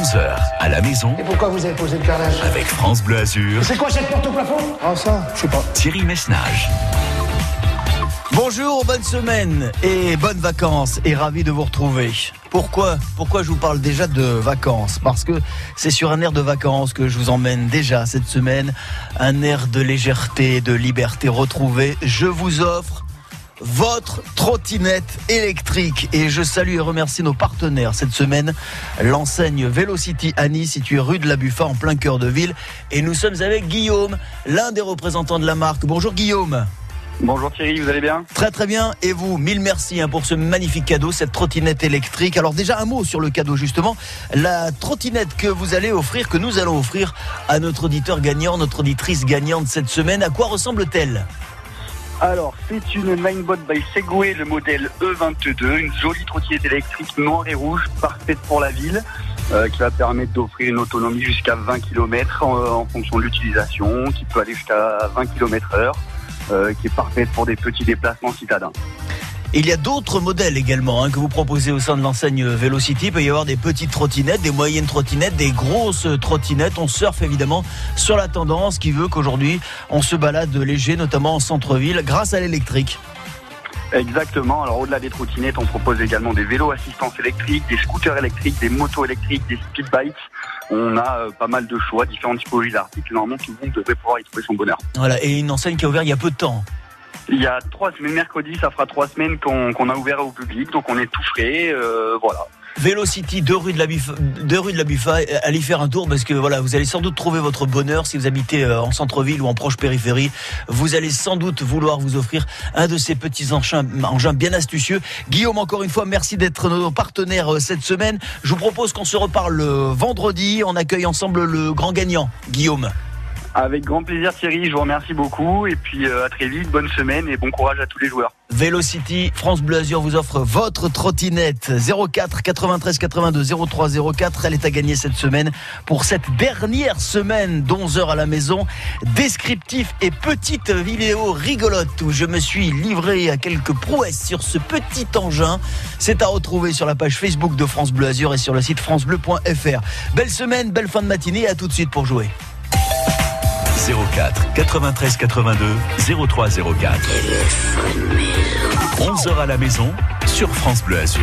11h à la maison. Et pourquoi vous avez posé le carrelage Avec France Bleu Azur. C'est quoi cette porte au plafond? Ah ça, je sais pas. Thierry Messnage. Bonjour, bonne semaine et bonnes vacances et ravi de vous retrouver. Pourquoi Pourquoi je vous parle déjà de vacances? Parce que c'est sur un air de vacances que je vous emmène déjà cette semaine, un air de légèreté, de liberté retrouvée. Je vous offre votre trottinette électrique. Et je salue et remercie nos partenaires cette semaine. L'enseigne Velocity Annie, située rue de la Buffa, en plein cœur de ville. Et nous sommes avec Guillaume, l'un des représentants de la marque. Bonjour Guillaume. Bonjour Thierry, vous allez bien? Très très bien. Et vous, mille merci hein, pour ce magnifique cadeau, cette trottinette électrique. Alors déjà un mot sur le cadeau justement. La trottinette que vous allez offrir, que nous allons offrir à notre auditeur gagnant, notre auditrice gagnante cette semaine, à quoi ressemble-t-elle? Alors, c'est une Ninebot by Segway, le modèle E22, une jolie trottinette électrique noire et rouge, parfaite pour la ville. euh, qui va permettre d'offrir une autonomie jusqu'à 20 km en, fonction de l'utilisation, qui peut aller jusqu'à 20 km heure, euh, qui est parfaite pour des petits déplacements citadins. Il y a d'autres modèles également hein, que vous proposez au sein de l'enseigne Velocity. Il peut y avoir des petites trottinettes, des moyennes trottinettes, des grosses trottinettes. On surfe évidemment sur la tendance qui veut qu'aujourd'hui on se balade léger, notamment en centre-ville, grâce à l'électrique. Exactement. Alors au-delà des trottinettes, on propose également des vélos assistance électrique, des scooters électriques, des motos électriques, des speed bikes. On a euh, pas mal de choix, différentes typologies d'articles. Normalement, tout le monde devrait pouvoir y trouver son bonheur. Voilà, et une enseigne qui a ouvert il y a peu de temps. Il y a trois semaines, mercredi, ça fera trois semaines qu'on a ouvert au public, donc on est tout frais. euh, voilà. Velocity, de la deux rue de la Buffa, allez faire un tour parce que voilà, vous allez sans doute trouver votre bonheur si vous habitez euh, en centre-ville ou en proche périphérie. Vous allez sans doute vouloir vous offrir un de ces petits engins, engins bien astucieux. Guillaume, encore une fois, merci d'être nos partenaires euh, cette semaine. Je vous propose qu'on se reparle le vendredi. On accueille ensemble le grand gagnant, Guillaume. Avec grand plaisir Thierry, je vous remercie beaucoup et puis euh, à très vite, bonne semaine et bon courage à tous les joueurs. Velocity, France Bleu Azur vous offre votre trottinette 04 93 82 03 04. Elle est à gagner cette semaine pour cette dernière semaine d'11 heures à la maison. Descriptif et petite vidéo rigolote où je me suis livré à quelques prouesses sur ce petit engin. C'est à retrouver sur la page Facebook de France Bleu Azur et sur le site francebleu.fr. Belle semaine, belle fin de matinée. À tout de suite pour jouer. 04 93 82 03 04. 11h à la maison sur France Bleu Azur.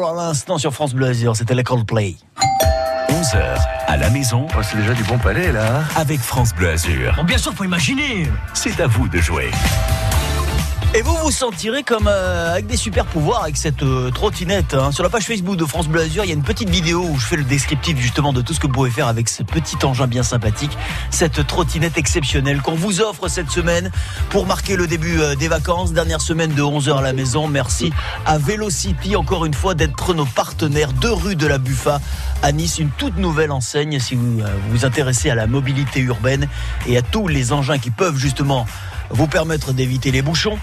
À l'instant sur France Bleu Azur. C'était la Coldplay. 11h à la maison Oh, c'est déjà du bon palais là. avec France Bleu Azur. Bon, bien sûr, faut imaginer. C'est à vous de jouer. Et vous vous sentirez comme euh, avec des super pouvoirs avec cette euh, trottinette. hein. Sur la page Facebook de France Bleu Azur, il y a une petite vidéo où je fais le descriptif justement de tout ce que vous pouvez faire avec ce petit engin bien sympathique, cette trottinette exceptionnelle qu'on vous offre cette semaine pour marquer le début euh, des vacances. Dernière semaine de 11h à la maison. Merci à Velocity encore une fois d'être nos partenaires. Deux rue de la Buffa à Nice, une toute nouvelle enseigne si vous euh, vous intéressez à la mobilité urbaine et à tous les engins qui peuvent justement vous permettre d'éviter les bouchons.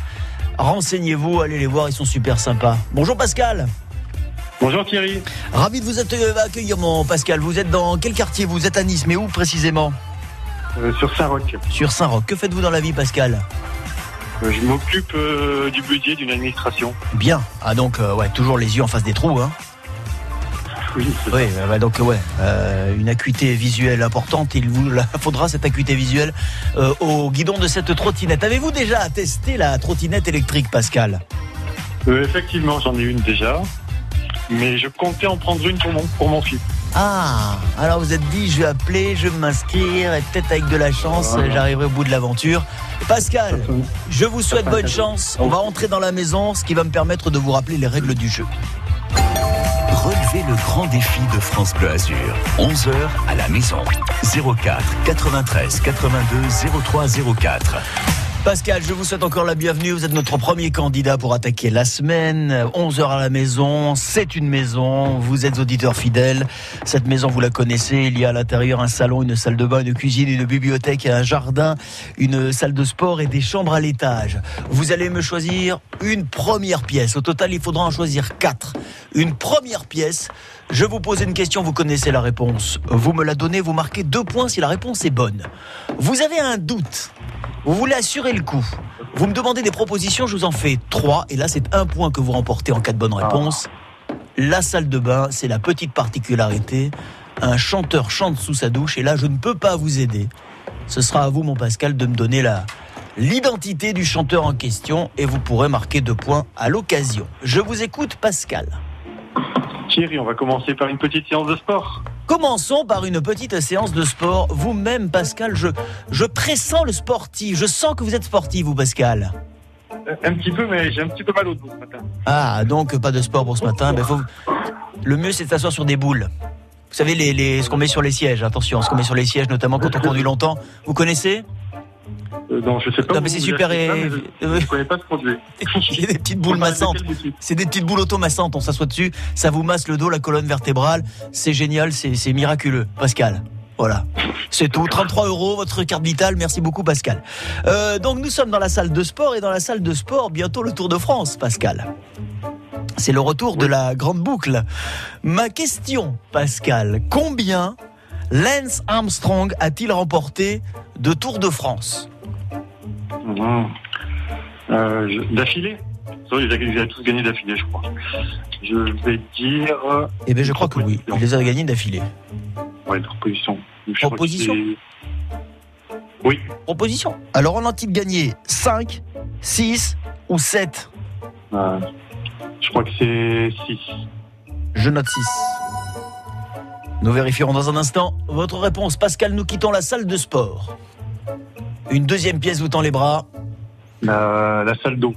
Renseignez-vous, allez les voir, ils sont super sympas. Bonjour Pascal. Bonjour Thierry, Ravi de vous accueillir, accueillir, mon Pascal. Vous êtes dans quel quartier? Vous êtes à Nice, mais où précisément? Euh, sur Saint-Roch. Sur Saint-Roch. Que faites-vous dans la vie, Pascal? Euh, je m'occupe euh, du budget d'une administration. Bien. Ah donc, euh, ouais, toujours les yeux en face des trous, hein. Oui, bah, bah, donc ouais, euh, une acuité visuelle importante. Il vous la faudra cette acuité visuelle euh, au guidon de cette trottinette. Avez-vous déjà testé la trottinette électrique, Pascal? Euh, effectivement, j'en ai une déjà. Mais je comptais en prendre une pour mon, pour mon fils. Ah, alors vous êtes dit, je vais appeler, je vais m'inscrire, et peut-être avec de la chance, Voilà. j'arriverai au bout de l'aventure. Pascal, je vous souhaite bonne chance. On va entrer dans la maison, ce qui va me permettre de vous rappeler les règles du jeu. Relevez le grand défi de France Bleu Azur. 11h à la maison. 04 93 82 03 04. Pascal, je vous souhaite encore la bienvenue. Vous êtes notre premier candidat pour attaquer la semaine. 11h à la maison, c'est une maison. Vous êtes auditeur fidèle. Cette maison, vous la connaissez. Il y a à l'intérieur un salon, une salle de bain, une cuisine, une bibliothèque, un jardin, une salle de sport et des chambres à l'étage. Vous allez me choisir une première pièce. Au total, il faudra en choisir quatre. Une première pièce. Je vous pose une question, vous connaissez la réponse. Vous me la donnez, vous marquez deux points si la réponse est bonne. Vous avez un doute. Vous voulez assurer le coup. Vous me demandez des propositions, je vous en fais trois. Et là, c'est un point que vous remportez en cas de bonne réponse. La salle de bain, c'est la petite particularité. Un chanteur chante sous sa douche. Et là, je ne peux pas vous aider. Ce sera à vous, mon Pascal, de me donner la l'identité du chanteur en question. Et vous pourrez marquer deux points à l'occasion. Je vous écoute, Pascal. Thierry, on va commencer par une petite séance de sport. Commençons par une petite séance de sport. Vous-même, Pascal, je, je pressens le sportif. Je sens que vous êtes sportif, vous, Pascal. Euh, Un petit peu, mais j'ai un petit peu mal au dos ce matin. Ah, donc pas de sport pour ce matin. Ben, faut... Le mieux, c'est de s'asseoir sur des boules. Vous savez, les, les- ce qu'on met sur les sièges. Attention, ce qu'on met sur les sièges, notamment quand on conduit longtemps. Vous connaissez? Euh, non, je sais pas. Non, où mais c'est super mais je- Je connais pas ce produit. C'est des petites boules massantes. C'est des petites boules automassantes. On s'assoit dessus, ça vous masse le dos, la colonne vertébrale. C'est génial, c'est c'est miraculeux. Pascal. Voilà. C'est tout. 33 euros, votre carte vitale. Merci beaucoup, Pascal. Euh, donc, nous sommes dans la salle de sport et dans la salle de sport, bientôt le Tour de France, Pascal. C'est le retour de la grande boucle. Ma question, Pascal, combien Lance Armstrong a-t-il remporté de Tour de France Mhm. Euh, je- D'affilée Ça, il les a- il les a tous gagnés d'affilée, je crois. Je vais dire. Eh bien, je crois que oui. Il les a gagnés d'affilée. Ouais, proposition. Je Proposition Oui. Proposition. Alors, en a-t-il gagné 5, 6 ou 7 Euh, je crois que c'est 6. Je note 6. Nous vérifierons dans un instant votre réponse. Pascal, nous quittons la salle de sport. Une deuxième pièce vous tend les bras. La, la salle d'eau,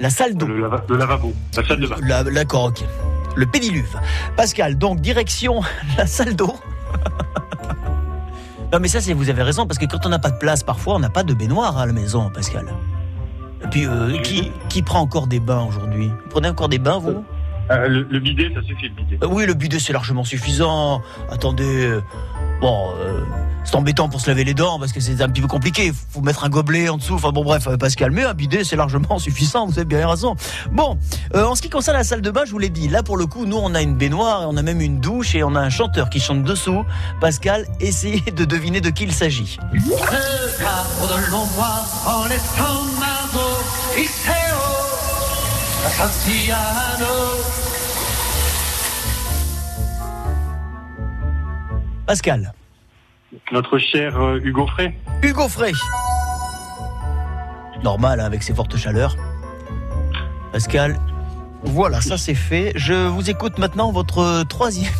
La salle d'eau. le, lava- le lavabo, la salle de bain. La, D'accord, ok. Le pédiluve. Pascal, donc direction la salle d'eau. non mais ça, c'est vous avez raison, parce que quand on n'a pas de place, parfois, on n'a pas de baignoire à la maison, Pascal. Et puis, euh, qui, qui prend encore des bains aujourd'hui? Vous prenez encore des bains, vous? Euh, le, le bidet, ça suffit le bidet. Euh, Oui, le bidet, c'est largement suffisant. Attendez, euh, bon, euh, c'est embêtant pour se laver les dents parce que c'est un petit peu compliqué. Il faut mettre un gobelet en dessous. Enfin bon, bref, Pascal, mais un bidet, c'est largement suffisant. Vous avez bien raison. Bon, euh, en ce qui concerne la salle de bain, je vous l'ai dit. Là, pour le coup, nous, on a une baignoire, et on a même une douche et on a un chanteur qui chante dessous. Pascal, essayez de deviner de qui il s'agit. Pascal. Notre cher euh, Hugo Frey. Hugo Frey. Normal, hein, avec ses fortes chaleurs. Pascal, Voilà, ça c'est fait. Je vous écoute maintenant votre troisième,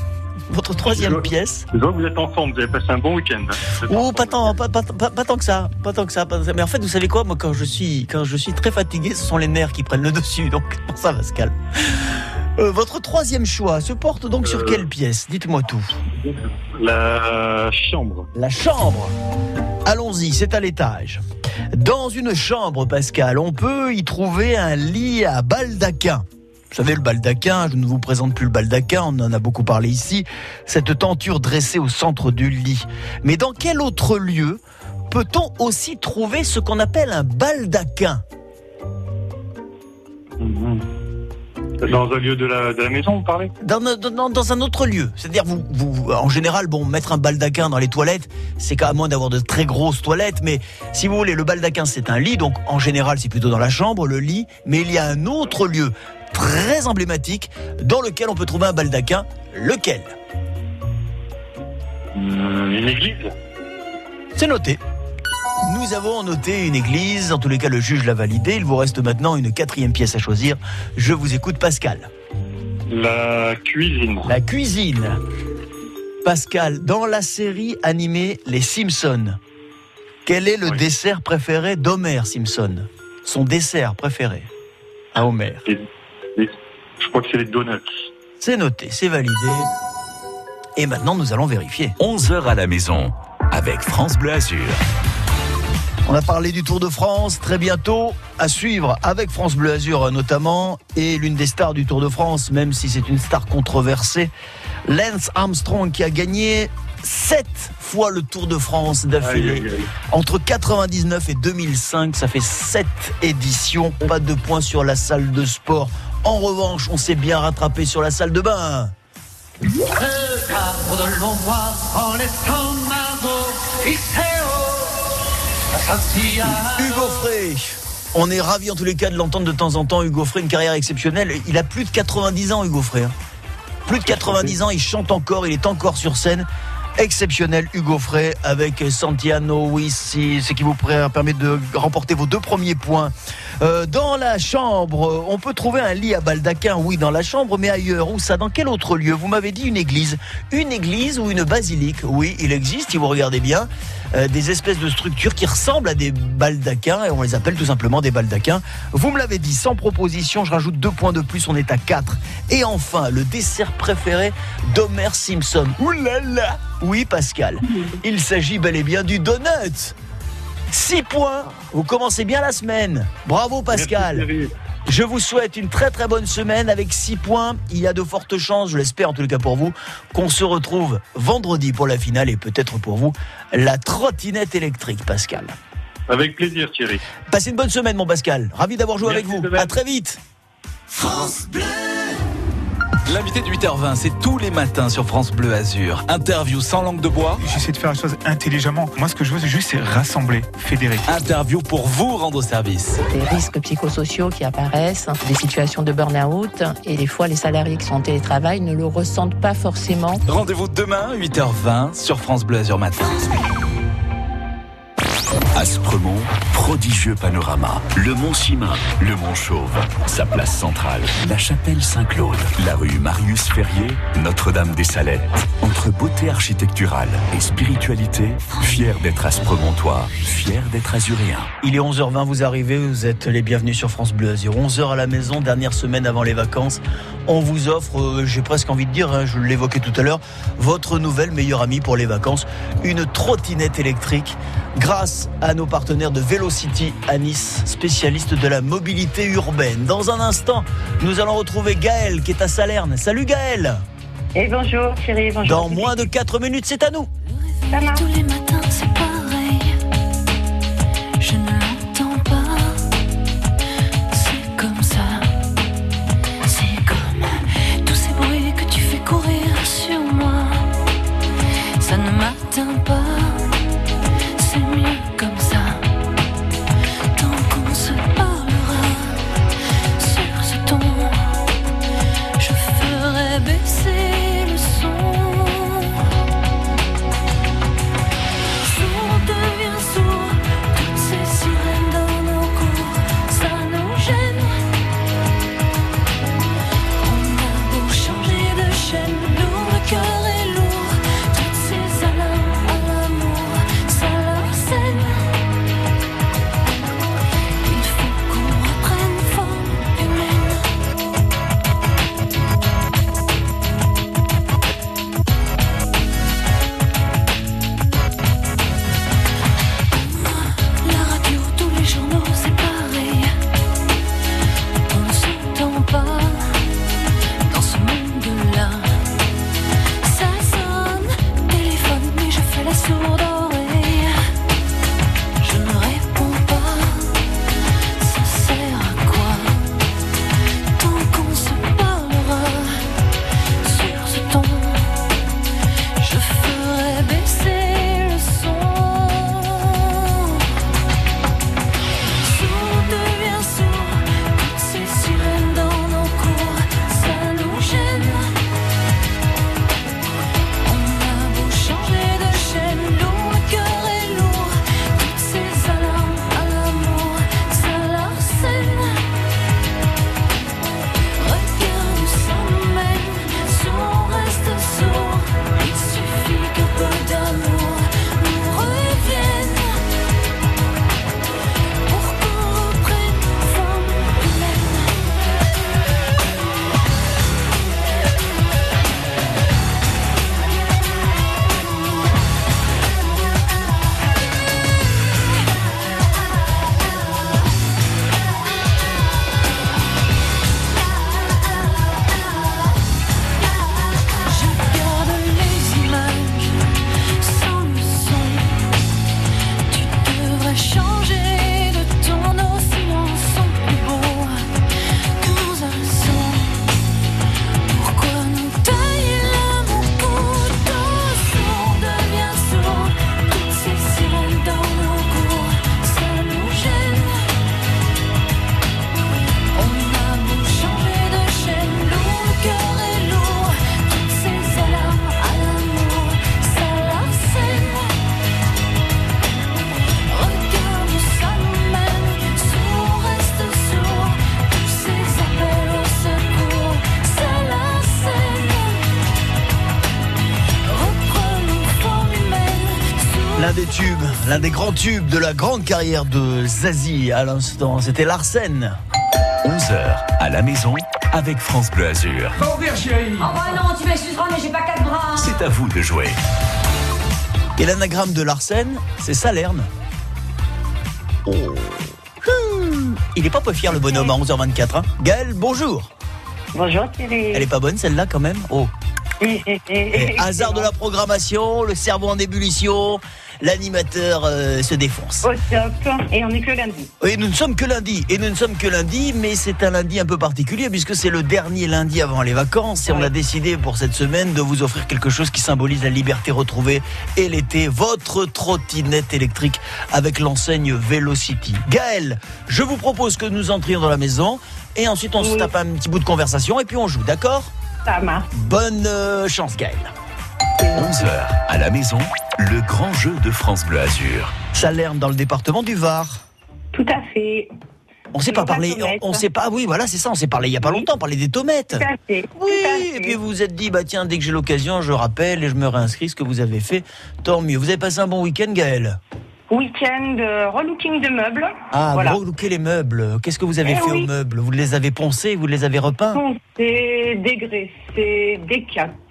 votre troisième Je- pièce. Je vois que vous êtes ensemble, vous avez passé un bon week-end. Oh, pas tant, pas, pas- pas- pas tant que ça, pas tant que ça, pas tant que ça. Mais en fait, vous savez quoi, moi, quand je suis, quand je suis très fatigué, ce sont les nerfs qui prennent le dessus. Donc, pour ça, Pascal. Euh, votre troisième choix se porte donc sur Euh. quelle pièce? Dites-moi tout. La chambre. La chambre. Allons-y, c'est à l'étage. Dans une chambre, Pascal, on peut y trouver un lit à baldaquin. Vous savez, le baldaquin, je ne vous présente plus le baldaquin, on en a beaucoup parlé ici, cette tenture dressée au centre du lit. Mais dans quel autre lieu peut-on aussi trouver ce qu'on appelle un baldaquin? Mhm. Dans un lieu de la, de la maison, vous parlez? Dans, dans- dans un autre lieu. C'est-à-dire, vous, vous, en général, bon, mettre un baldaquin dans les toilettes, c'est quand même moins d'avoir de très grosses toilettes, mais si vous voulez, le baldaquin, c'est un lit, donc en général, c'est plutôt dans la chambre, le lit, mais il y a un autre lieu très emblématique dans lequel on peut trouver un baldaquin. Lequel Mhm, Une église C'est noté. Nous avons noté une église, en tous les cas, le juge l'a validé. Il vous reste maintenant une quatrième pièce à choisir. Je vous écoute, Pascal. La cuisine. La cuisine. Pascal, dans la série animée Les Simpsons, quel est le Oui. dessert préféré d'Homer Simpson? Son dessert préféré à Homer. Je crois que c'est les donuts. C'est noté, c'est validé. Et maintenant, nous allons vérifier. 11h à la maison avec France Bleu Azur. On a parlé du Tour de France très bientôt à suivre avec France Bleu Azur notamment et l'une des stars du Tour de France, même si c'est une star controversée, Lance Armstrong qui a gagné sept fois le Tour de France d'affilée. Entre 99 et 2005, ça fait sept éditions, pas de points sur la salle de sport. En revanche, on s'est bien rattrapé sur la salle de bain. Hugo Frey. On est ravis en tous les cas de l'entendre de temps en temps. Hugo Frey, une carrière exceptionnelle. Il a plus de 90 ans, Hugo Frey. hein. Plus de 90 ans, il chante encore, il est encore sur scène. Exceptionnel Hugo Frey avec Santiano Wissi, ce qui vous permet de remporter vos deux premiers points. Euh, dans la chambre, on peut trouver un lit à baldaquin, oui, dans la chambre, mais ailleurs. Où ça? Dans quel autre lieu? Vous m'avez dit une église. Une église ou une basilique? Oui, il existe, si vous regardez bien, euh, des espèces de structures qui ressemblent à des baldaquins, et on les appelle tout simplement des baldaquins. Vous me l'avez dit, sans proposition, je rajoute deux points de plus, on est à 4. Et enfin, le dessert préféré d'Homer Simpson. Ouh là là Oui, Pascal, il s'agit bel et bien du donut 6 points, vous commencez bien la semaine. Bravo Pascal. Merci. Je vous souhaite une très très bonne semaine avec 6 points. Il y a de fortes chances, je l'espère en tout cas pour vous, qu'on se retrouve vendredi pour la finale et peut-être pour vous la trottinette électrique, Pascal. Avec plaisir, Thierry. Passez une bonne semaine, mon Pascal. Ravi d'avoir joué Merci avec vous. À très vite. L'invité de 8h20, c'est tous les matins sur France Bleu Azur. Interview sans langue de bois, J'essaie de faire les choses intelligemment. Moi, ce que je veux, c'est juste c'est rassembler, fédérer. interview pour vous rendre service. des risques psychosociaux qui apparaissent, des situations de burn-out, et des fois les salariés qui sont en télétravail ne le ressentent pas forcément. Rendez-vous demain, 8h20, sur France Bleu Azur Matin. Aspremont, prodigieux panorama. Le Mont Simin, le Mont Chauve, sa place centrale, la chapelle Saint-Claude, la rue Marius Ferrier, Notre-Dame des Salettes. Entre beauté architecturale et spiritualité, fier d'être Aspremontois, fier d'être azuréen. Il est 11h20, vous arrivez, vous êtes les bienvenus sur France Bleu Azur. 11h à la maison, dernière semaine avant les vacances. On vous offre, euh, j'ai presque envie de dire, hein, je l'évoquais tout à l'heure, votre nouvelle meilleure amie pour les vacances, une trottinette électrique grâce à nos partenaires de Velocity à Nice, spécialistes de la mobilité urbaine. Dans un instant, nous allons retrouver Gaël qui est à Salerne. Salut Gaël Et bonjour Thierry, bonjour. Dans moins de 4 minutes, c'est à nous Ça marche. Tous les matins, c'est pareil. L'un des grands tubes de la grande carrière de Zazie à l'instant, c'était Larsen. 11h à la maison avec France Bleu Azur. Faut ouvrir, chérie. Oh bah non, tu m'excuseras, mais j'ai pas quatre bras. C'est à vous de jouer. Et l'anagramme de Larsen, c'est Salerne. Oh. Hum. Il est pas peu fier le bonhomme à 11h24. Hein. Gaël, bonjour. Bonjour Thierry. Elle est pas bonne celle-là quand même? Oh. Eh, hasard de la programmation, le cerveau en ébullition, l'animateur euh, se défonce. Au top. Et on est que lundi. Et nous ne sommes que lundi, et nous ne sommes que lundi, mais c'est un lundi un peu particulier puisque c'est le dernier lundi avant les vacances et on a décidé pour cette semaine de vous offrir quelque chose qui symbolise la liberté retrouvée et l'été, votre trottinette électrique avec l'enseigne Velocity. Gaël, je vous propose que nous entrions dans la maison et ensuite on se tape un petit bout de conversation et puis on joue, d'accord? Ça marche. Bonne euh, chance Gaël. 11h à la maison, le grand jeu de France Bleu Azur. Salerne dans le département du Var. Tout à fait. On s'est pas parlé, on, on s'est pas, oui voilà c'est ça, on s'est parlé il y a pas longtemps, on parlait des tomates. Tout à fait. Oui, et puis vous vous êtes dit, bah tiens, dès que j'ai l'occasion, je rappelle et je me réinscris ce que vous avez fait, tant mieux. Vous avez passé un bon week-end, Gaël Week-end euh, relooking de meubles. Ah, voilà. relooker les meubles. Qu'est-ce que vous avez Eh fait oui. aux meubles? Vous les avez poncés, vous les avez repeints? Poncé, dégraissé,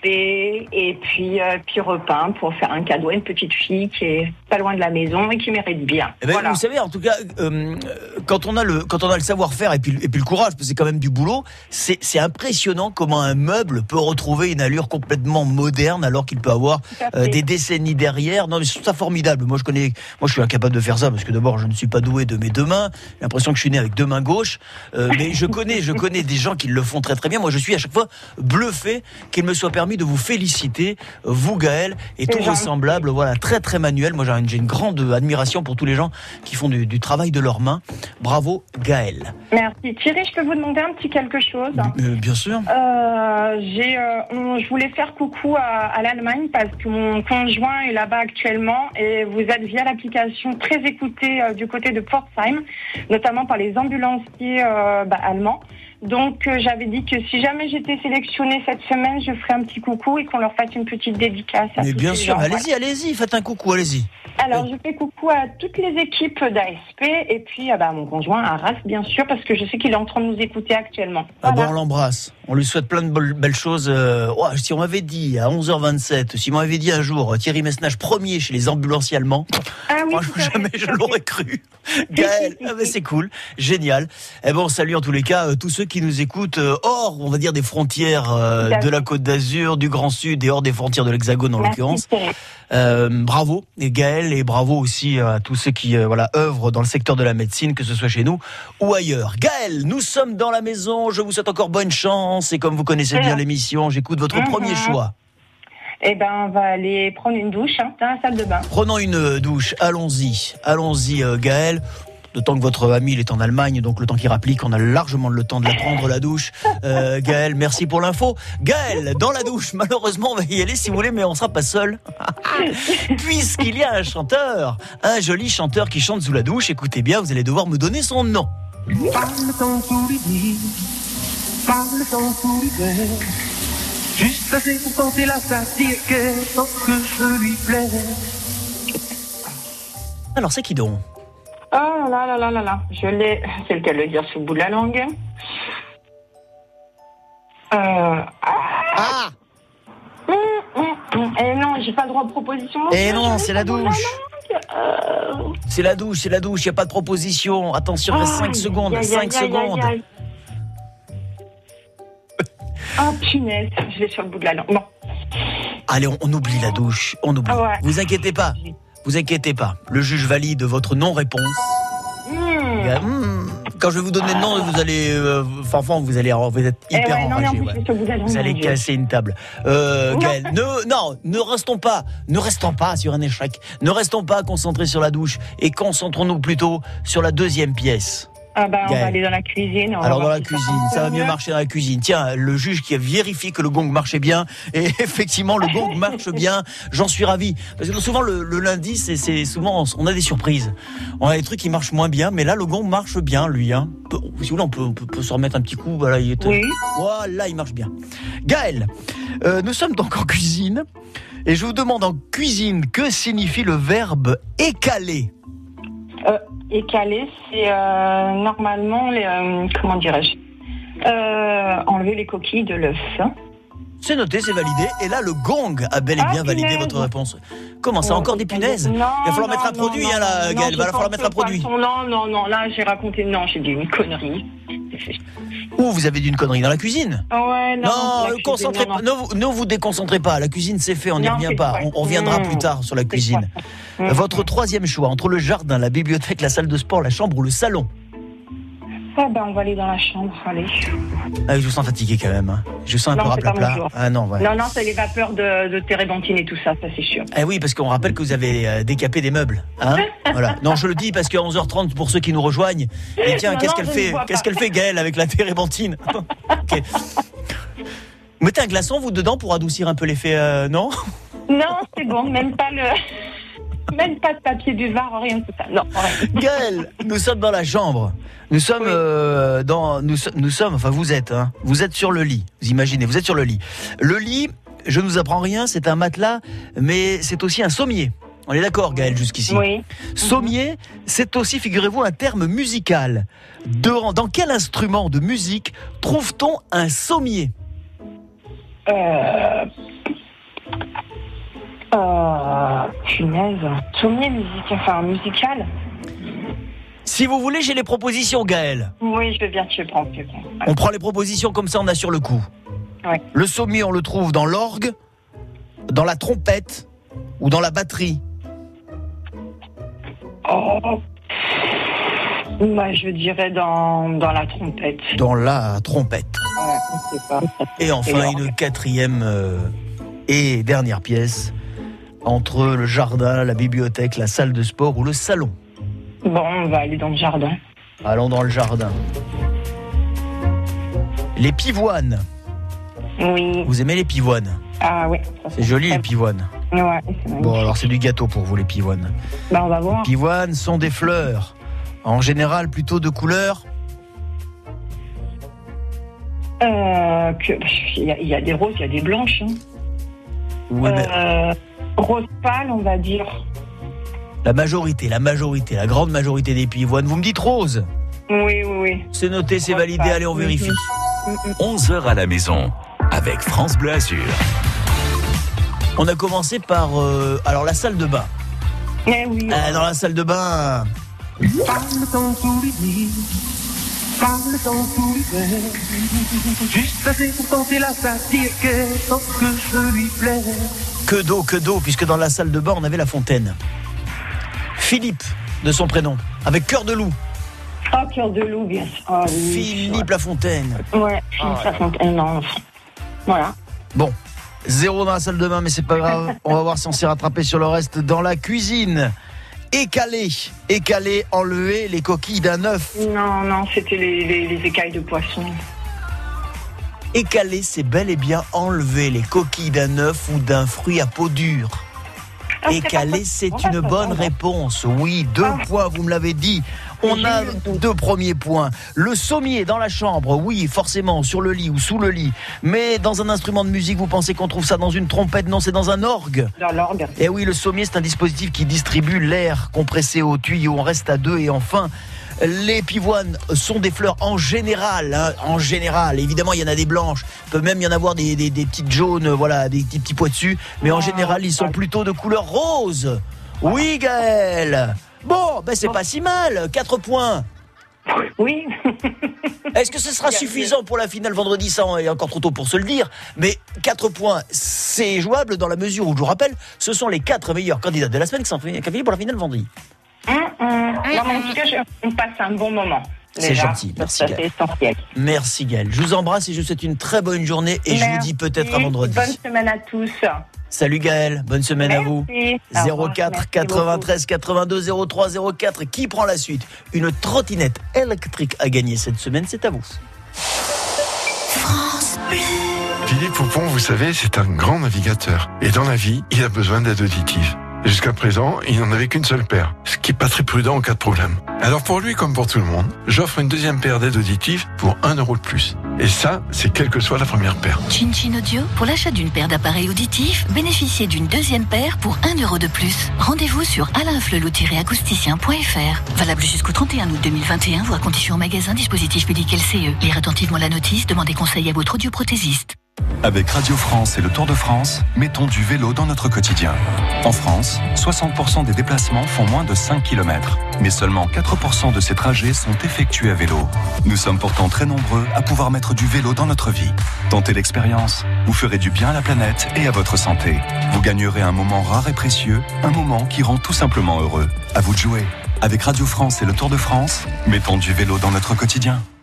et puis, euh, puis repeint pour faire un cadeau à une petite fille qui est pas loin de la maison et qui mérite bien. Eh ben, voilà. Vous savez, en tout cas, euh, quand on a le quand on a le savoir-faire et puis et puis le courage, parce que c'est quand même du boulot, c'est c'est impressionnant comment un meuble peut retrouver une allure complètement moderne alors qu'il peut avoir euh, des décennies derrière. Non, mais trouve ça formidable. Moi, je connais, moi, je suis incapable de faire ça parce que d'abord, je ne suis pas doué de mes deux mains. J'ai l'impression que je suis né avec deux mains gauches. Euh, mais je connais, je connais des gens qui le font très très bien. Moi, je suis à chaque fois bluffé qu'il me soit permis de vous féliciter, vous Gaël et tous vos semblables. Voilà, très très manuel. Moi, j'ai une, grande admiration pour tous les gens qui font du, du travail de leurs mains. Bravo Gaël. Merci. Thierry, je peux vous demander un petit quelque chose Euh, bien sûr. Euh, j'ai, euh, je voulais faire coucou à, à l'Allemagne parce que mon conjoint est là-bas actuellement et vous êtes via l'application très écouté euh, du côté de Pforzheim, notamment par les ambulanciers euh, bah, allemands. Donc euh, j'avais dit que si jamais j'étais sélectionnée cette semaine, je ferais un petit coucou et qu'on leur fasse une petite dédicace. À Mais bien sûr, allez-y, allez-y, faites un coucou, allez-y. Alors je fais coucou à toutes les équipes d'ASP et puis ah bah, à mon conjoint Arras bien sûr parce que je sais qu'il est en train de nous écouter actuellement. Ah bon, on l'embrasse. On lui souhaite plein de belles choses. Euh, ouah, si on m'avait dit à 11h27, si on m'avait dit un jour euh, Thierry Messnage premier chez les ambulanciers allemands, Ah oui, fait, jamais je l'aurais cru. Gaël, ah ben, c'est cool, génial. Et bon, on salue en tous les cas euh, tous ceux qui nous écoutent hors, on va dire, des frontières de la Côte d'Azur, du Grand Sud et hors des frontières de l'Hexagone en l'occurrence. Euh, bravo et Gaël et bravo aussi à tous ceux qui euh, voilà œuvrent dans le secteur de la médecine, que ce soit chez nous ou ailleurs. Gaël, nous sommes dans la maison. Je vous souhaite encore bonne chance et comme vous connaissez bien l'émission, j'écoute votre Mhm. premier choix. Eh ben, on va aller prendre une douche hein, dans la salle de bain. Prenons une euh, douche. Allons-y, allons-y, euh, Gaël. Le temps que votre ami il est en Allemagne, donc le temps qu'il rapplique, on a largement le temps de la prendre la douche. Euh, Gaël, merci pour l'info. Gaël, dans la douche, malheureusement, on va y aller si vous voulez, mais on sera pas seul. Puisqu'il y a un chanteur, un joli chanteur qui chante sous la douche. Écoutez bien, vous allez devoir me donner son nom. Juste assez pour tenter la satire que je lui. Alors, c'est qui donc? Oh là là là là là, je l'ai. C'est lequel le dire sous le bout de la langue? Euh... Ah Hum, hum, hum. Eh non, j'ai pas le droit de proposition. Eh non, l'ai c'est la le de douche. Euh... C'est la douche, c'est la douche, il n'y a pas de proposition. Attention, reste 5 Aïe, secondes, aïe, 5 aïe, aïe, secondes. aïe. Oh punaise, je l'ai sur le bout de la langue. Bon. Allez, on, on oublie la douche, on oublie. Ah ouais. Vous inquiétez pas, vous inquiétez pas. Le juge valide votre non-réponse. Euh, hmm, Quand je vais vous donner le nom, vous allez, euh, Fanfan, vous allez, vous êtes Eh hyper ouais, non, mais en enragé. plus, ouais. Vous allez mon Dieu. casser une table. Euh, Non. Gaël, ne, non, ne restons pas, ne restons pas sur un échec. Ne restons pas concentrés sur la douche et concentrons-nous plutôt sur la deuxième pièce. Ah bah, on va aller dans la cuisine. Alors dans la si cuisine, ça va mieux marcher dans la cuisine. Tiens, le juge qui a vérifié que le gong marchait bien, et effectivement le gong marche bien, j'en suis ravi. Parce que souvent le, le lundi, c'est souvent on a des surprises. On a des trucs qui marchent moins bien, mais là le gong marche bien lui. Hein. Si vous voulez, on peut, on peut- peut se remettre un petit coup. Voilà, il est, Oui. voilà, il marche bien. Gaël, euh, nous sommes donc en cuisine, et je vous demande en cuisine que signifie le verbe écaler? Euh, écaler, c'est euh, normalement, les, euh, comment dirais-je, euh, enlever les coquilles de l'œuf. C'est noté, c'est validé. Et là, le gong a bel et Ah, bien validé punaise. votre réponse. Comment ça, Non, encore des punaises? Non, Il va falloir non, mettre un non, produit, hein, là, Gaël. Il va falloir mettre un produit. Non, non, non, là j'ai raconté, non, j'ai dit une connerie. Ou vous avez dit une connerie dans la cuisine? Ouais, non, cuisine, concentrez pas, ne vous, ne vous déconcentrez pas. La cuisine, c'est fait, on n'y revient pas. On, on reviendra Mmh. plus tard sur la cuisine. Mmh. Votre troisième choix, entre le jardin, la bibliothèque, la salle de sport, la chambre ou le salon? Ah ben, on va aller dans la chambre, allez. ah, Je vous sens fatigué quand même. hein. Je vous sens un Non, peu raplapla. Ah non, ouais. Non, non, c'est les vapeurs de, de térébenthine et tout ça, ça c'est sûr. Eh oui, parce qu'on rappelle que vous avez euh, décapé des meubles. Hein voilà. Non, je le dis parce qu'à 11h30, pour ceux qui nous rejoignent, et tiens, qu'est-ce qu'elle fait. Qu'est-ce qu'elle fait, Gaëlle, avec la térébenthine. Mettez un glaçon, vous, dedans, pour adoucir un peu l'effet, euh, non? Non, c'est bon, même pas le. Même pas de papier buvard, rien de tout ça. Non, rien. Gaëlle, nous sommes dans la chambre. Nous sommes euh, dans. Nous, so- nous sommes. Enfin, vous êtes. Hein, vous êtes sur le lit. Vous imaginez, vous êtes sur le lit. Le lit, je ne vous apprends rien, c'est un matelas, mais c'est aussi un sommier. On est d'accord, Gaël, jusqu'ici Oui. Sommier, c'est aussi, figurez-vous, un terme musical. Dans, dans quel instrument de musique trouve-t-on un sommier? Euh. Euh. Punaise. Sommier musique, enfin musical Si vous voulez, j'ai les propositions, Gaël. Oui, je veux bien, je prends, je prends. On prend les propositions comme ça, on assure le coup. Ouais. Le sommier, on le trouve dans l'orgue, dans la trompette ou dans la batterie. Oh. Bah, je dirais dans, dans la trompette. Dans la trompette. Ouais, on sait pas. Et enfin, une quatrième euh, et dernière pièce entre le jardin, la bibliothèque, la salle de sport ou le salon. Bon, on va aller dans le jardin. Allons dans le jardin. Les pivoines. Oui. Vous aimez les pivoines? Ah oui. C'est joli les pivoines. Ouais. Bon, alors c'est du gâteau pour vous les pivoines. Bah, on va voir. Pivoines sont des fleurs. En général, plutôt de couleur? Euh, que, il, y a, il y a des roses, il y a des blanches. hein. Oui, mais Euh, rose pâle, on va dire. la majorité, la majorité, la grande majorité des pivoines. Vous me dites rose. Oui, oui, oui. C'est noté, c'est validé. Allez, on vérifie. 11h à la maison avec France Bleu Azur. On a commencé par euh, alors la salle de bain. Eh oui. Euh, dans la salle de bain, Parle dans tous les lits, parle dans tous les airs. Juste assez pour tenter la satire que tant que je lui plais. que d'eau, que d'eau, puisque dans la salle de bain, on avait la fontaine. Philippe, de son prénom, avec cœur de loup. Ah, cœur de loup, bien sûr. Ah, oui. Philippe Lafontaine. Ouais, Philippe Lafontaine, non. Voilà. Bon, zéro dans la salle de bain, mais c'est pas grave. On va voir si on s'est rattrapé sur le reste dans la cuisine. Écaler, écaler, enlever les coquilles d'un œuf. Non, non, c'était les, les, les écailles de poisson. Écaler, c'est bel et bien enlever les coquilles d'un œuf ou d'un fruit à peau dure. Ah, Écaler, pas- c'est une bonne réponse. Oui, deux Ah. points, vous me l'avez dit. On a deux premiers points. Le sommier dans la chambre, oui, forcément, sur le lit ou sous le lit. Mais dans un instrument de musique, vous pensez qu'on trouve ça dans une trompette? Non, c'est dans un orgue. Dans l'orgue. Et oui, le sommier, c'est un dispositif qui distribue l'air compressé au tuyau. On reste à deux. Et enfin, les pivoines sont des fleurs en général. hein, en général, évidemment, il y en a des blanches. Il peut même y en avoir des, des- des petites jaunes, voilà, des, petits petits pois dessus. Mais en Ah, général, ils sont plutôt de couleur rose. Oui, Gaël. Bon, ben c'est pas si mal. 4 points. Oui. Est-ce que ce sera suffisant pour la finale vendredi Ça, il est encore trop tôt pour se le dire. Mais 4 points, c'est jouable dans la mesure où, je vous rappelle, ce sont les 4 meilleurs candidats de la semaine qui sont qualifiés pour la finale vendredi. Hum, hum. Non, mais en tout cas, on passe un bon moment. C'est gentil, merci Gaël. Merci Gaël. Je vous embrasse et je vous souhaite une très bonne journée et je vous dis peut-être à vendredi. Bonne semaine à tous. Salut Gaël, bonne semaine à vous. Merci. Au revoir. 04 Merci 93 82 03 04. Qui prend la suite? Une trottinette électrique à gagner cette semaine, c'est à vous. Philippe Poupon, vous savez, c'est un grand navigateur. Et dans la vie, il a besoin d'aide auditive. Jusqu'à présent, il n'en avait qu'une seule paire, ce qui est pas très prudent en cas de problème. Alors pour lui, comme pour tout le monde, j'offre une deuxième paire d'aides auditives pour 1 euro de plus. Et ça, c'est quelle que soit la première paire. Chin Audio, pour l'achat d'une paire d'appareils auditifs, bénéficiez d'une deuxième paire pour 1 euro de plus. Rendez-vous sur alainflelou-acousticien.fr. Valable jusqu'au 31 août 2021, voire conditions en magasin, dispositif médical CE. Lire attentivement la notice, demandez conseil à votre audioprothésiste. Avec Radio France et le Tour de France, mettons du vélo dans notre quotidien. En France, 60% des déplacements font moins de 5 km, mais seulement 4% de ces trajets sont effectués à vélo. Nous sommes pourtant très nombreux à pouvoir mettre du vélo dans notre vie. Tentez l'expérience, vous ferez du bien à la planète et à votre santé. Vous gagnerez un moment rare et précieux, un moment qui rend tout simplement heureux. À vous de jouer. Avec Radio France et le Tour de France, mettons du vélo dans notre quotidien.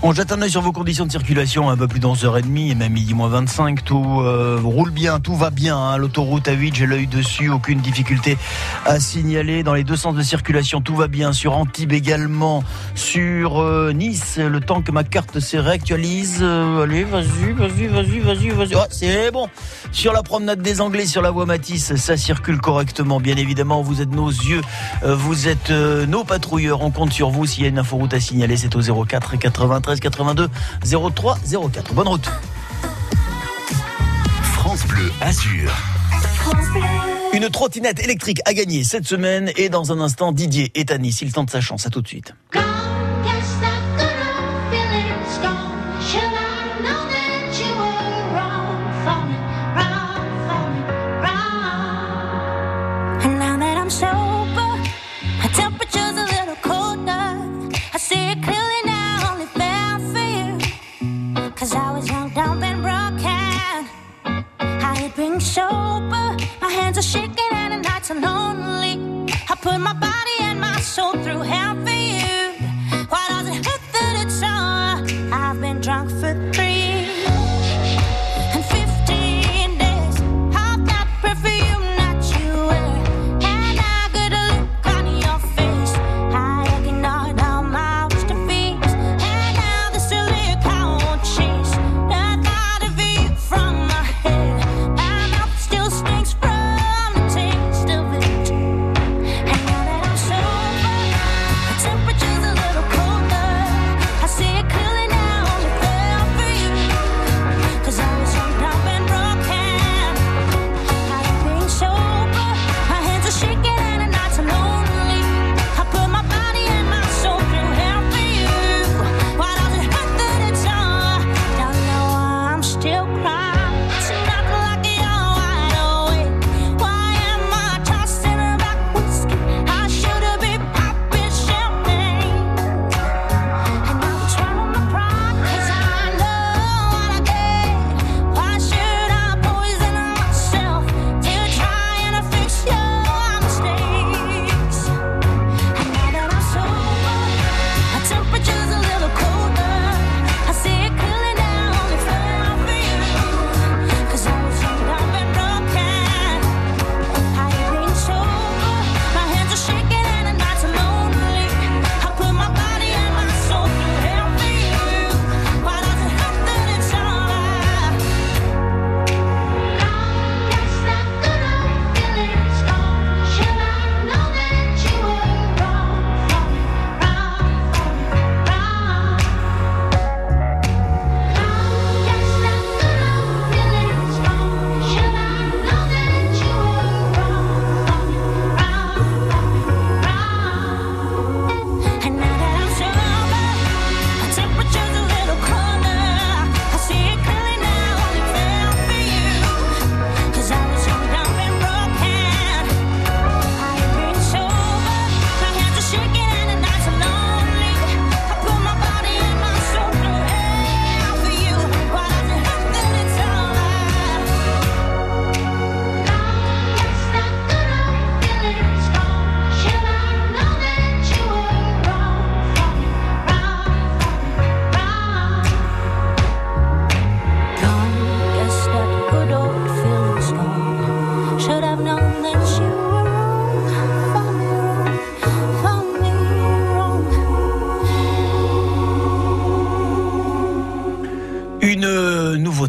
On jette un œil sur vos conditions de circulation un peu plus dans 11h30 et même midi moins 25. Tout euh, roule bien, tout va bien. hein. L'autoroute A8, j'ai l'œil dessus, aucune difficulté à signaler. Dans les deux sens de circulation, tout va bien. Sur Antibes également, sur euh, Nice, le temps que ma carte se réactualise. Euh, allez, vas-y, vas-y, vas-y, vas-y, vas-y. Ah, c'est bon. Sur la promenade des Anglais, sur la voie Matisse, ça circule correctement. Bien évidemment, vous êtes nos yeux, vous êtes nos patrouilleurs. On compte sur vous. S'il y a une inforoute à signaler, c'est au 04 93 82 03 04. Bonne route. France Bleu Azur. Une trottinette électrique à gagner cette semaine et dans un instant Didier est à Nice. Il tente sa chance. À tout de suite. Are shaking, and the nights are lonely. I put my body and my soul through hell for you. Why does it hurt that it's all? I've been drunk for three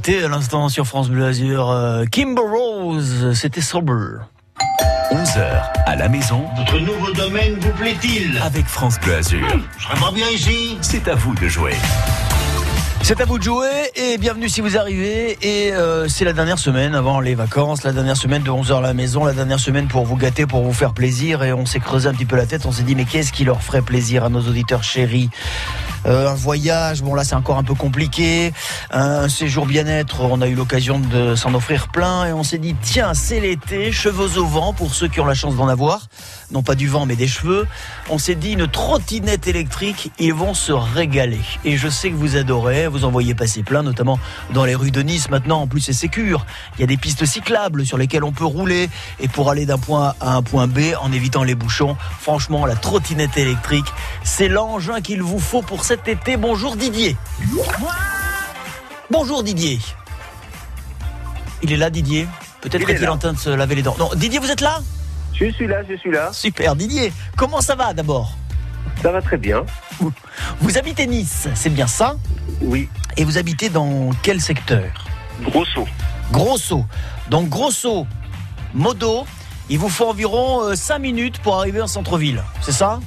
C'était à l'instant sur France Bleu Azur. euh, Kimber Rose, c'était Sober. 11h à la maison Votre nouveau domaine vous plaît-il? Avec France Bleu Azur. Je serais pas bien ici C'est à vous de jouer. C'est à vous de jouer et bienvenue si vous arrivez. Et euh, c'est la dernière semaine avant les vacances, la dernière semaine de 11h à la maison, la dernière semaine pour vous gâter, pour vous faire plaisir. Et on s'est creusé un petit peu la tête, on s'est dit mais qu'est-ce qui leur ferait plaisir à nos auditeurs chéris? Un voyage, bon là c'est encore un peu compliqué. Un séjour bien-être, on a eu l'occasion de s'en offrir plein. Et on s'est dit tiens c'est l'été, cheveux au vent pour ceux qui ont la chance d'en avoir. Non pas du vent mais des cheveux. On s'est dit une trottinette électrique, ils vont se régaler. Et je sais que vous adorez, vous en voyez passer plein, notamment dans les rues de Nice maintenant. En plus, c'est sécure. Il y a des pistes cyclables sur lesquelles on peut rouler et pour aller d'un point A à un point B en évitant les bouchons. Franchement, la trottinette électrique, c'est l'engin qu'il vous faut pour cet été. Bonjour Didier. Bonjour Didier. Il est là Didier Peut-être est qu'il est en train de se laver les dents. Non, Didier, vous êtes là? Je suis là, je suis là. Super Didier. Comment ça va d'abord? Ça va très bien. Vous, vous habitez Nice, c'est bien ça? Oui. Et vous habitez dans quel secteur? Grosso. Grosso. Donc grosso modo, il vous faut environ 5 minutes pour arriver en centre-ville. C'est ça?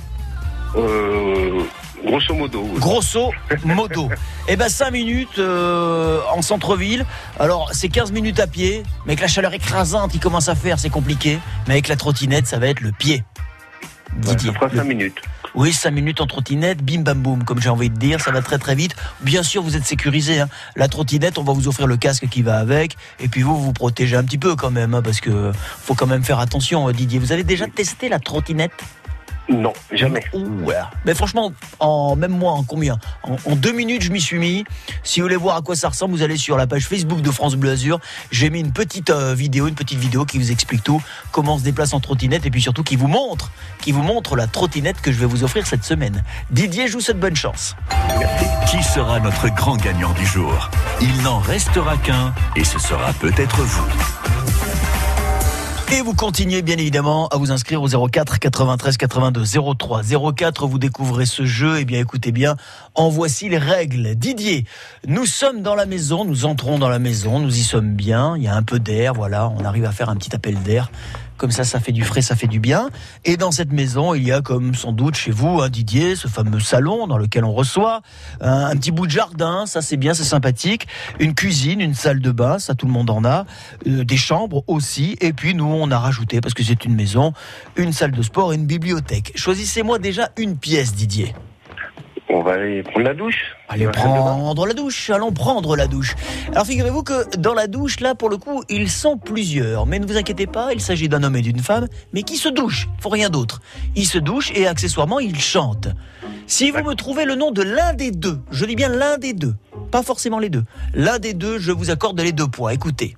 Euh, grosso modo. oui. Grosso modo. Eh ben 5 minutes euh, en centre-ville. Alors c'est 15 minutes à pied, mais avec la chaleur écrasante qui commence à faire, c'est compliqué. Mais avec la trottinette, ça va être le pied. Didier. Ça fera Le- 5 minutes. Oui, 5 minutes en trottinette, bim bam boum, comme j'ai envie de dire, ça va très très vite. Bien sûr, vous êtes sécurisé. hein. La trottinette, on va vous offrir le casque qui va avec, et puis vous vous protégez un petit peu quand même, hein, parce que faut quand même faire attention, euh, Didier. Vous avez déjà testé la trottinette? Non, jamais. Ouais. Mais franchement, en même moi, en combien? En, en deux minutes, je m'y suis mis. Si vous voulez voir à quoi ça ressemble, vous allez sur la page Facebook de France Bleu Azur. J'ai mis une petite euh, vidéo, une petite vidéo qui vous explique tout, comment on se déplace en trottinette, et puis surtout qui vous montre, qui vous montre la trottinette que je vais vous offrir cette semaine. Didier, je vous souhaite bonne chance. Qui sera notre grand gagnant du jour? Il n'en restera qu'un et ce sera peut-être vous. Et vous continuez bien évidemment à vous inscrire au 04 93 82 03 04. Vous découvrez ce jeu. Et bien écoutez bien, en voici les règles. Didier, nous sommes dans la maison, nous entrons dans la maison, nous y sommes bien. Il y a un peu d'air, voilà, on arrive à faire un petit appel d'air. Comme ça, ça fait du frais, ça fait du bien. Et dans cette maison, il y a comme sans doute chez vous, hein, Didier, ce fameux salon dans lequel on reçoit, un, petit bout de jardin, ça c'est bien, c'est sympathique. Une cuisine, une salle de bain, ça tout le monde en a. Euh, des chambres aussi. Et puis nous, on a rajouté, parce que c'est une maison, une salle de sport et une bibliothèque. Choisissez-moi déjà une pièce, Didier. On va aller prendre la douche. Allez prendre la douche, allons prendre la douche. Alors figurez-vous que dans la douche, là pour le coup, ils sont plusieurs. Mais ne vous inquiétez pas, il s'agit d'un homme et d'une femme, mais qui se douchent, faut rien d'autre. Ils se douchent et accessoirement ils chantent. Si vous me trouvez le nom de l'un des deux, je dis bien l'un des deux, pas forcément les deux, l'un des deux, je vous accorde les deux points. Écoutez.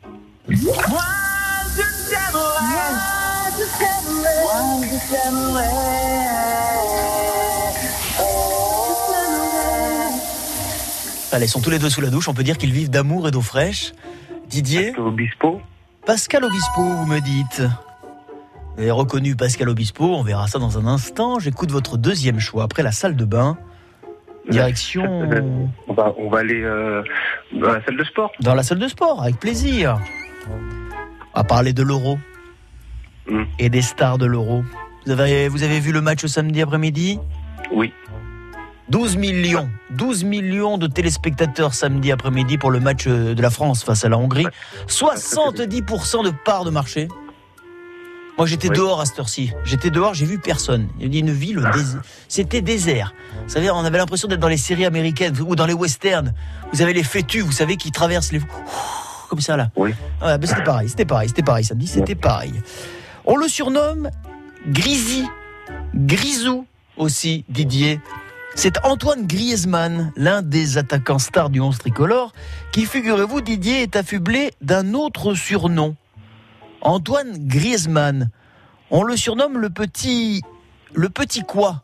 Allez, ils sont tous les deux sous la douche, on peut dire qu'ils vivent d'amour et d'eau fraîche. Didier Pascal Obispo. Pascal Obispo, vous me dites. Vous avez reconnu Pascal Obispo, on verra ça dans un instant. J'écoute votre deuxième choix. Après la salle de bain, direction On va, on va aller euh, dans la salle de sport. dans la salle de sport, avec plaisir. On va parler de l'euro Mm. et des stars de l'euro. Vous avez, vous avez vu le match samedi après-midi? Oui. 12 millions, 12 millions de téléspectateurs samedi après-midi pour le match euh, de la France face à la Hongrie. 70% de part de marché. Moi, j'étais Oui. dehors à cette heure-ci. J'étais dehors, j'ai vu personne. Il y avait une ville, dés- c'était désert. Vous savez, on avait l'impression d'être dans les séries américaines ou dans les westerns. Vous avez les fœtus, vous savez, qui traversent les... Comme ça, là. Oui. Ouais, ben, c'était pareil, c'était pareil, c'était pareil samedi, c'était pareil. On le surnomme Grisi, Grisou aussi, Didier. C'est Antoine Griezmann, l'un des attaquants stars du 11 tricolore, qui, figurez-vous, Didier, est affublé d'un autre surnom. Antoine Griezmann. On le surnomme le petit. Le petit quoi?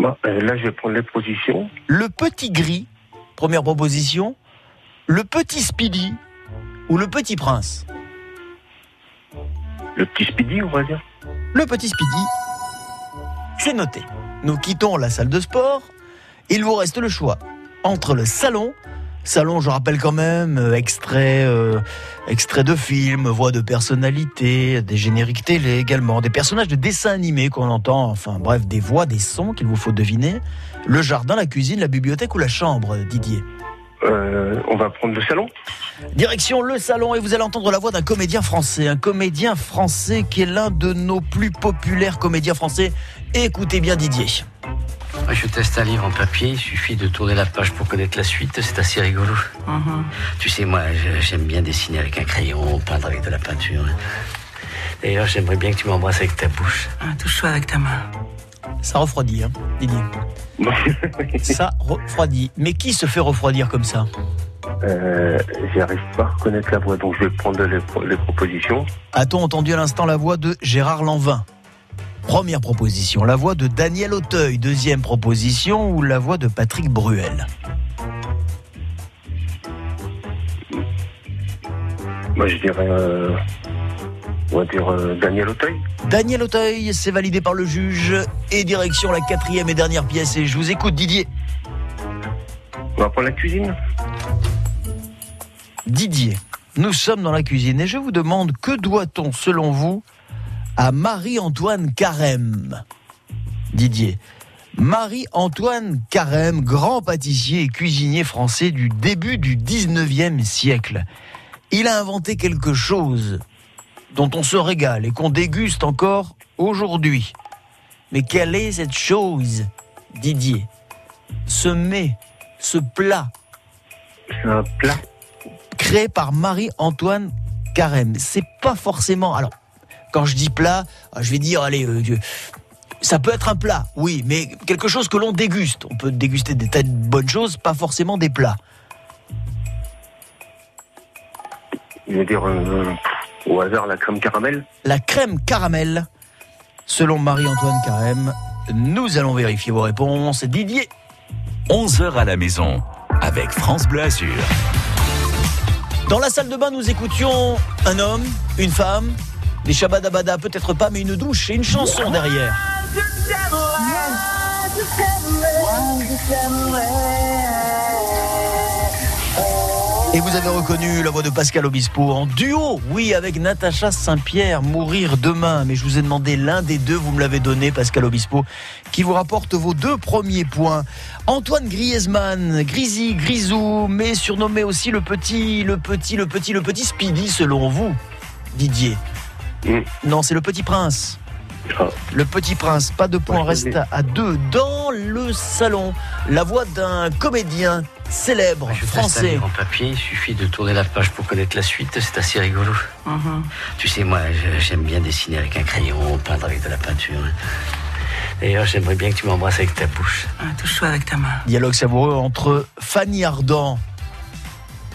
Euh, là, je vais prendre les positions. Le petit gris, première proposition. Le petit Speedy ou le petit prince? Le petit Speedy, on va dire. Le petit Speedy, c'est noté. Nous quittons la salle de sport. Il vous reste le choix entre le salon, salon, je rappelle quand même, euh, extrait, euh, extrait de films, voix de personnalités, des génériques télé également, des personnages de dessins animés qu'on entend, enfin bref, des voix, des sons qu'il vous faut deviner. Le jardin, la cuisine, la bibliothèque ou la chambre, Didier? Euh, on va prendre le salon Direction le salon et vous allez entendre la voix d'un comédien français, un comédien français qui est l'un de nos plus populaires comédiens français. Écoutez bien Didier. Je teste un livre en papier, il suffit de tourner la page pour connaître la suite, c'est assez rigolo. Tu sais, moi, j'aime bien dessiner avec un crayon, peindre avec de la peinture. D'ailleurs, j'aimerais bien que tu m'embrasses avec ta bouche. Touche-toi avec ta main. Ça refroidit, hein, Didier. ça refroidit. Mais qui se fait refroidir comme ça euh, J'arrive pas à reconnaître la voix, donc je vais prendre les, les propositions. A-t-on entendu à l'instant la voix de Gérard Lanvin? Première proposition, la voix de Daniel Auteuil. Deuxième proposition, ou la voix de Patrick Bruel? Moi, je dirais. euh, on va dire euh, Daniel Auteuil. Daniel Auteuil, c'est validé par le juge. Et direction la quatrième et dernière pièce. Et je vous écoute, Didier. On va prendre la cuisine. Didier, nous sommes dans la cuisine et je vous demande que doit-on, selon vous, à Marie-Antoine Carême? Didier. Marie-Antoine Carême, grand pâtissier et cuisinier français du début du 19e siècle. Il a inventé quelque chose dont on se régale et qu'on déguste encore aujourd'hui. Mais quelle est cette chose, Didier? Ce mets, ce plat un plat créé par Marie-Antoine Carême. C'est pas forcément. Alors, quand je dis plat, je vais dire, allez, euh, ça peut être un plat, oui, mais quelque chose que l'on déguste. On peut déguster des tas de bonnes choses, pas forcément des plats. Je vais dire euh, au hasard la crème caramel. La crème caramel, selon Marie-Antoine Carême. Nous allons vérifier vos réponses. Didier 11h à la maison, avec France Bleu Azur. Dans la salle de bain, nous écoutions un homme, une femme, des shabadabada, peut-être pas, mais une douche et une chanson derrière. Vous avez reconnu la voix de Pascal Obispo en duo, oui, avec Natacha Saint-Pierre, Mourir demain. Mais je vous ai demandé l'un des deux, vous me l'avez donné, Pascal Obispo, qui vous rapporte vos deux premiers points. Antoine Griezmann, Grisy, Grisou, mais surnommé aussi le petit, le petit, le petit, le petit Speedy, selon vous, Didier. Non, c'est le petit prince. Le petit prince, pas de points, reste à- deux. Dans le salon, la voix d'un comédien célèbre Je français. en papier, il suffit de tourner la page pour connaître la suite, c'est assez rigolo. Tu sais, moi, j'aime bien dessiner avec un crayon, peindre avec de la peinture. D'ailleurs, j'aimerais bien que tu m'embrasses avec ta bouche. Touche-toi avec ta main. Dialogue savoureux entre Fanny Ardant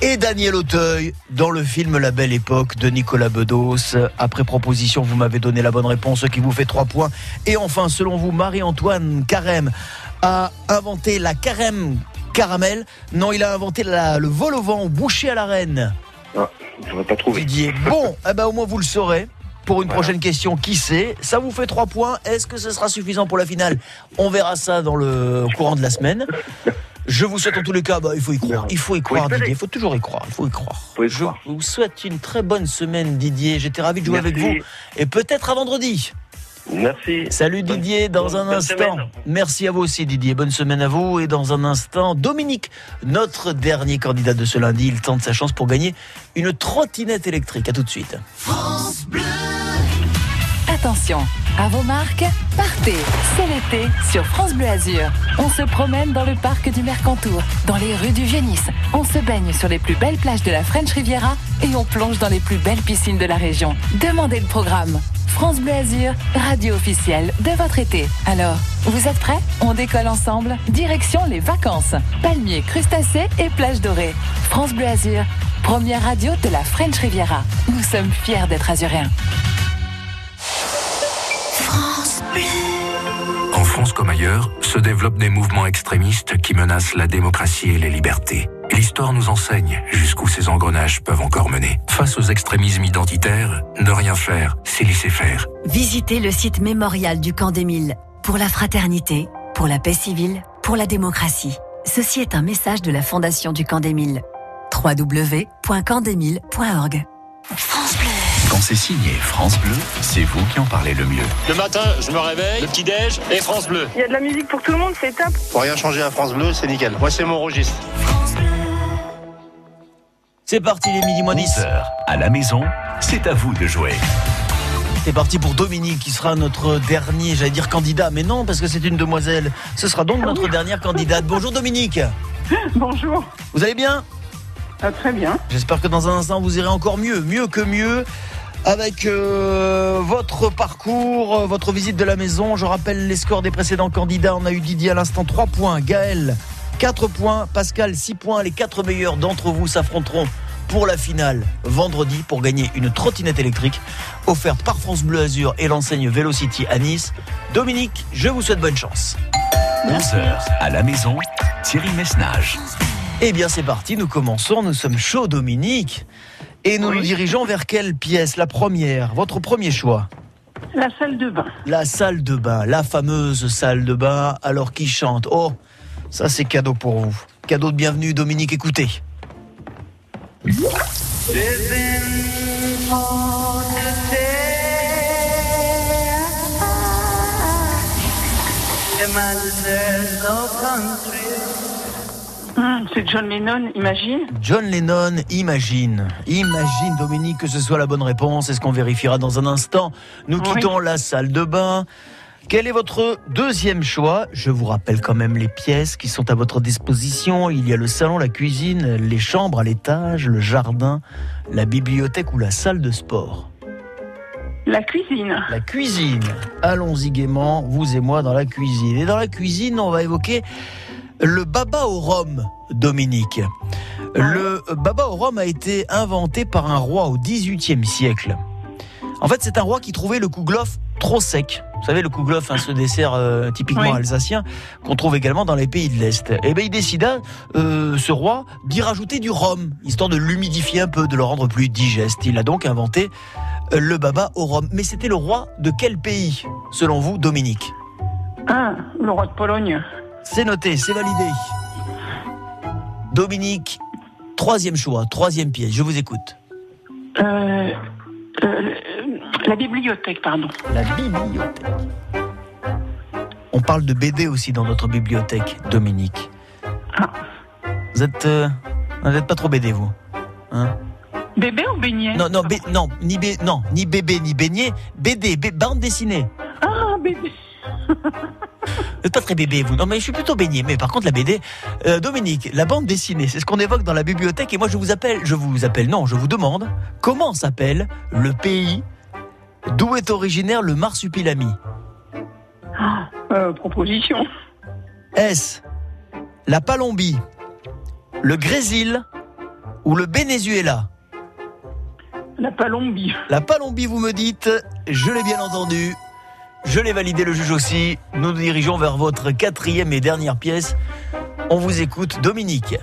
et Daniel Auteuil dans le film La Belle Époque de Nicolas Bedos. Après proposition, vous m'avez donné la bonne réponse, ce qui vous fait trois points. Et enfin, selon vous, Marie-Antoine Carême a inventé la carême caramel. Non, il a inventé la- le vol au vent bouché à la reine. Ah, j'aurais pas trouvé. Didier. Bon, eh ben, au moins vous le saurez. Pour une prochaine question, qui sait? Ça vous fait trois points. Est-ce que ce sera suffisant pour la finale? On verra ça dans le courant de la semaine. Je vous souhaite en tous les cas, bah, il faut y croire. Il faut y croire, Didier. Il faut toujours y croire. Il faut y croire. Je vous souhaite une très bonne semaine, Didier. J'étais ravi de jouer avec vous. Et peut-être à vendredi. Merci. Salut Didier, dans un bonne instant. semaine. Merci à vous aussi Didier, bonne semaine à vous. Et dans un instant, Dominique, notre dernier candidat de ce lundi, il tente sa chance pour gagner une trottinette électrique. À tout de suite. Attention, à vos marques, partez. C'est l'été sur France Bleu Azur. On se promène dans le parc du Mercantour, dans les rues du Vieux-Nice. On se baigne sur les plus belles plages de la French Riviera et on plonge dans les plus belles piscines de la région. Demandez le programme. France Bleu Azur, radio officielle de votre été. Alors, vous êtes prêts? On décolle ensemble. Direction les vacances. Palmiers, crustacés et plages dorées. France Bleu Azur, première radio de la French Riviera. Nous sommes fiers d'être azuréens. Comme ailleurs, se développent des mouvements extrémistes qui menacent la démocratie et les libertés. L'histoire nous enseigne jusqu'où ces engrenages peuvent encore mener. Face aux extrémismes identitaires, ne rien faire, c'est laisser faire. Visitez le site mémorial du camp d'Émile pour la fraternité, pour la paix civile, pour la démocratie. Ceci est un message de la Fondation du Camp des Mille. Quand c'est signé France Bleu, c'est vous qui en parlez le mieux. Le matin, je me réveille, le petit-déj et France Bleu. Il y a de la musique pour tout le monde, c'est top. Pour rien changer à France Bleu, c'est nickel. Moi, c'est mon registre. C'est parti les midi moins 10. 11h à la maison, c'est à vous de jouer. C'est parti pour Dominique qui sera notre dernier, j'allais dire candidat, mais non parce que c'est une demoiselle. Ce sera donc notre dernière candidate. Bonjour Dominique. Bonjour. Vous allez bien? Ah, très bien. J'espère que dans un instant vous irez encore mieux, mieux que mieux. Avec euh, votre parcours, euh, votre visite de la maison, je rappelle les scores des précédents candidats. On a eu Didier à l'instant 3 points, Gaël 4 points, Pascal 6 points. Les 4 meilleurs d'entre vous s'affronteront pour la finale vendredi pour gagner une trottinette électrique offerte par France Bleu Azur et l'enseigne Velocity à Nice. Dominique, je vous souhaite bonne chance. 11h à la maison, Thierry Messnage. Eh bien c'est parti, nous commençons, nous sommes chauds Dominique. Et nous nous dirigeons vers quelle pièce La première, votre premier choix? La salle de bain. La salle de bain, la fameuse salle de bain, alors qui chante? Oh, ça c'est cadeau pour vous. Cadeau de bienvenue Dominique, écoutez. Hum, c'est John Lennon, imagine. John Lennon, imagine. Imagine, Dominique, que ce soit la bonne réponse. Est-ce qu'on vérifiera dans un instant Nous Oui. quittons la salle de bain. Quel est votre deuxième choix Je vous rappelle quand même les pièces qui sont à votre disposition. Il y a le salon, la cuisine, les chambres à l'étage, le jardin, la bibliothèque ou la salle de sport. La cuisine. La cuisine. Allons-y gaiement, vous et moi dans la cuisine. Et dans la cuisine, on va évoquer le baba au rhum, Dominique. Le baba au rhum a été inventé par un roi au XVIIIe siècle. En fait, c'est un roi qui trouvait le kouglof trop sec. Vous savez, le kouglof, hein, ce dessert euh, typiquement Oui. alsacien qu'on trouve également dans les pays de l'Est. Et bien, il décida, euh, ce roi, d'y rajouter du rhum, histoire de l'humidifier un peu, de le rendre plus digeste. Il a donc inventé euh, le baba au rhum. Mais c'était le roi de quel pays, selon vous, Dominique? Ah, le roi de Pologne. C'est noté, c'est validé. Dominique, troisième choix, troisième pièce, je vous écoute. Euh, euh, la bibliothèque, pardon. La bibliothèque. On parle de BD aussi dans notre bibliothèque, Dominique. Vous êtes, euh, vous n'êtes pas trop BD, vous hein? Bébé ou beignet? Non, non, bé- non, ni bé- non, ni bébé, ni beignet. BD, bé- bande dessinée. Ah, bébé. Vous n'êtes pas très bébé, vous. Non, mais je suis plutôt baigné. Mais par contre, la BD, euh, Dominique, la bande dessinée, c'est ce qu'on évoque dans la bibliothèque. Et moi, je vous appelle, je vous appelle, non, je vous demande, comment s'appelle le pays d'où est originaire le marsupilami? Euh, proposition. Est-ce la Palombie, le Brésil ou le Venezuela? La Palombie. La Palombie, vous me dites, je l'ai bien entendu. Je l'ai validé, le juge aussi. Nous nous dirigeons vers votre quatrième et dernière pièce. On vous écoute, Dominique.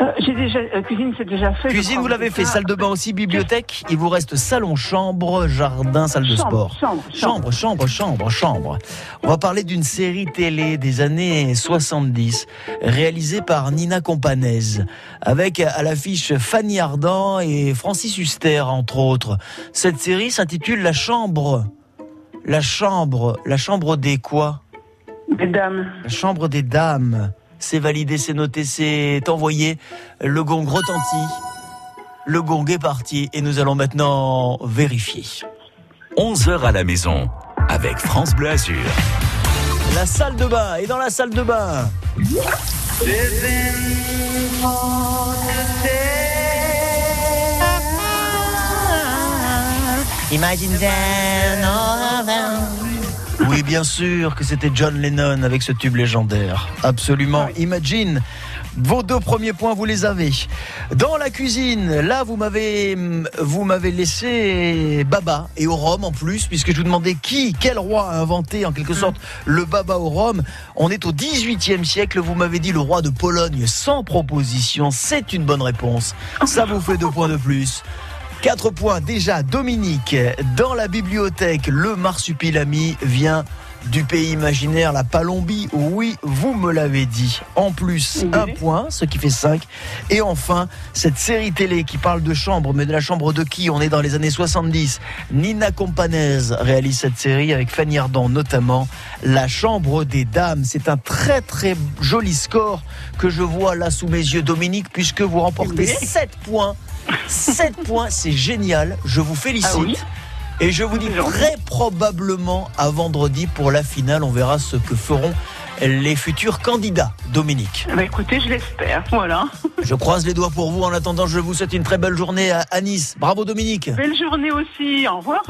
Euh, J'ai déjà euh, cuisine, c'est déjà fait. Cuisine, vous l'avez fait. ça. Salle de bain aussi, bibliothèque. Il vous reste salon, chambre, jardin, salle de Chambre, sport. chambre, chambre, chambre, chambre, chambre. On va parler d'une série télé des années 70, réalisée par Nina Companese, avec à l'affiche Fanny Ardant et Francis Huster, entre autres. Cette série s'intitule La Chambre. La Chambre. La Chambre des quoi? Des dames. La Chambre des Dames. C'est validé, c'est noté, c'est envoyé. Le gong retentit. Le gong est parti et nous allons maintenant vérifier. 11h à la maison, avec France Bleu Azur. La salle de bain. Et dans la salle de bain. Imagine Oui, bien sûr que c'était John Lennon avec ce tube légendaire. Absolument. Imagine. Vos deux premiers points, vous les avez. Dans la cuisine, là, vous m'avez, vous m'avez laissé baba et au rhum en plus, puisque je vous demandais qui, quel roi a inventé en quelque sorte le baba au rhum. On est au 18e siècle. Vous m'avez dit le roi de Pologne sans proposition. C'est une bonne réponse. Ça vous fait deux points de plus. Quatre points déjà. Dominique, dans la bibliothèque, le marsupilami vient du pays imaginaire, la Palombie. Oui, vous me l'avez dit. En plus, Oui. un point, ce qui fait 5. Et enfin, cette série télé qui parle de chambre, mais de la chambre de qui? On est dans les années 70. Nina Companese réalise cette série avec Fanny Ardant notamment. La chambre des dames. C'est un très très joli score que je vois là sous mes yeux, Dominique, puisque vous remportez Oui. 7 points. 7 points, c'est génial. Je vous félicite. Ah oui Et je vous dis très probablement à vendredi pour la finale. On verra ce que feront les futurs candidats. Dominique. Bah écoutez, je l'espère, voilà. Je croise les doigts pour vous. En attendant, je vous souhaite une très belle journée à à Nice. Bravo Dominique. Belle journée aussi, au revoir.